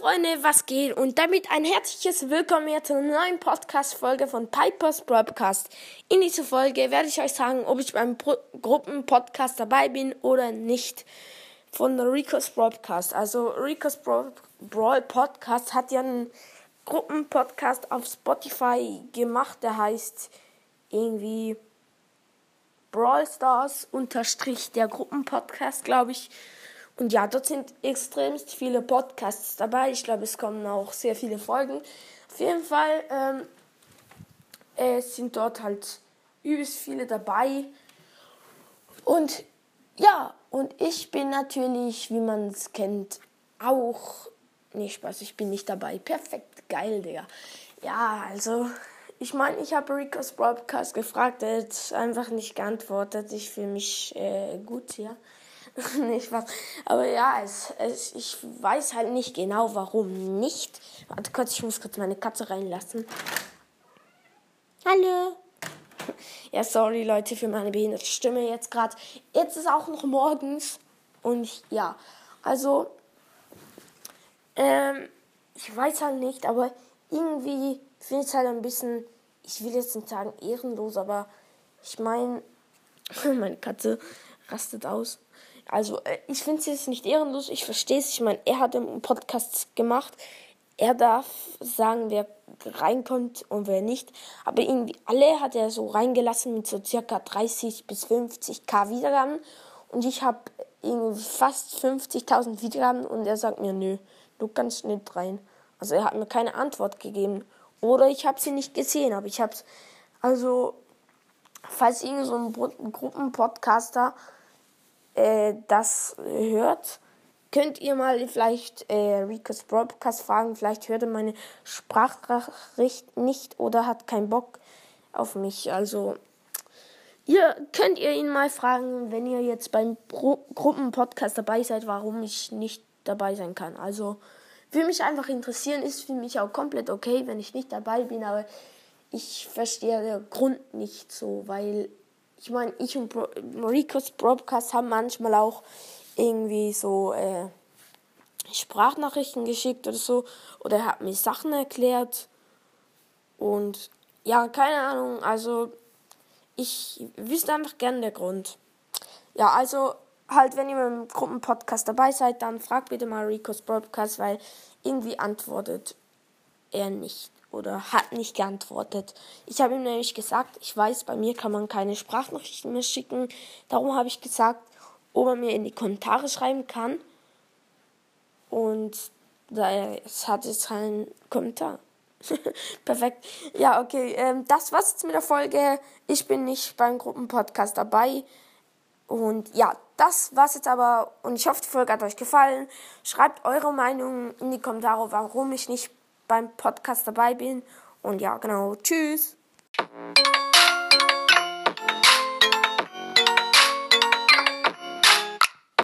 Freunde, was geht? Und damit ein herzliches Willkommen hier zur neuen Podcast-Folge von Pipers Broadcast. In dieser Folge werde ich euch sagen, ob ich beim Pro Gruppenpodcast dabei bin oder nicht. Von Rico's Broadcast. Also Rico's Brawl Podcast hat ja einen Gruppenpodcast auf Spotify gemacht, der heißt irgendwie Brawl Stars unterstrich der Gruppenpodcast, glaube ich. Und ja, dort sind extremst viele Podcasts dabei. Ich glaube, es kommen auch sehr viele Folgen. Auf jeden Fall ähm, es sind dort halt übelst viele dabei. Und ja, und ich bin natürlich, wie man es kennt, auch. Nee, Spaß, ich bin nicht dabei. Perfekt, geil, Digga. Ja, also, ich meine, ich habe Ricos Broadcast gefragt, er hat einfach nicht geantwortet. Ich fühle mich äh, gut hier. nicht was. Aber ja, es, es, ich weiß halt nicht genau, warum nicht. Warte kurz, ich muss kurz meine Katze reinlassen. Hallo. Ja, sorry Leute für meine behinderte Stimme jetzt gerade. Jetzt ist auch noch morgens. Und ja, also, ähm, ich weiß halt nicht, aber irgendwie finde ich es halt ein bisschen, ich will jetzt nicht sagen ehrenlos, aber ich meine, meine Katze rastet aus. Also, äh, ich finde es jetzt nicht ehrenlos, ich verstehe es. Ich meine, er hat im Podcast gemacht. Er darf sagen, wer reinkommt und wer nicht. Aber irgendwie alle hat er so reingelassen mit so circa 30 bis 50k Wiedergaben. Und ich habe irgendwie fast 50.000 Wiedergaben und er sagt mir, nö, du kannst nicht rein. Also er hat mir keine Antwort gegeben. Oder ich habe sie nicht gesehen, aber ich habe es. Also, falls irgend so ein Gruppenpodcaster äh, das hört, könnt ihr mal vielleicht äh, Rico's Broadcast fragen. Vielleicht hört er meine Sprachnachricht nicht oder hat keinen Bock auf mich. Also, ihr könnt ihr ihn mal fragen, wenn ihr jetzt beim Pro Gruppenpodcast dabei seid, warum ich nicht dabei sein kann. Also, würde mich einfach interessieren, ist für mich auch komplett okay, wenn ich nicht dabei bin, aber ich verstehe den Grund nicht so, weil ich meine, ich und Bro Ricos Broadcast haben manchmal auch irgendwie so äh, Sprachnachrichten geschickt oder so. Oder er hat mir Sachen erklärt. Und ja, keine Ahnung. Also, ich wüsste einfach gerne der Grund. Ja, also halt, wenn ihr beim Gruppenpodcast dabei seid, dann fragt bitte mal Ricos Broadcast, weil irgendwie antwortet er nicht oder hat nicht geantwortet. Ich habe ihm nämlich gesagt, ich weiß, bei mir kann man keine Sprachnachrichten mehr schicken. Darum habe ich gesagt, ob er mir in die Kommentare schreiben kann. Und es hat jetzt keinen Kommentar. Perfekt. Ja, okay. Ähm, das war's jetzt mit der Folge. Ich bin nicht beim Gruppenpodcast dabei. Und ja, das war's jetzt aber. Und ich hoffe, die Folge hat euch gefallen. Schreibt eure Meinung in die Kommentare, warum ich nicht beim Podcast dabei bin. Und ja, genau. Tschüss.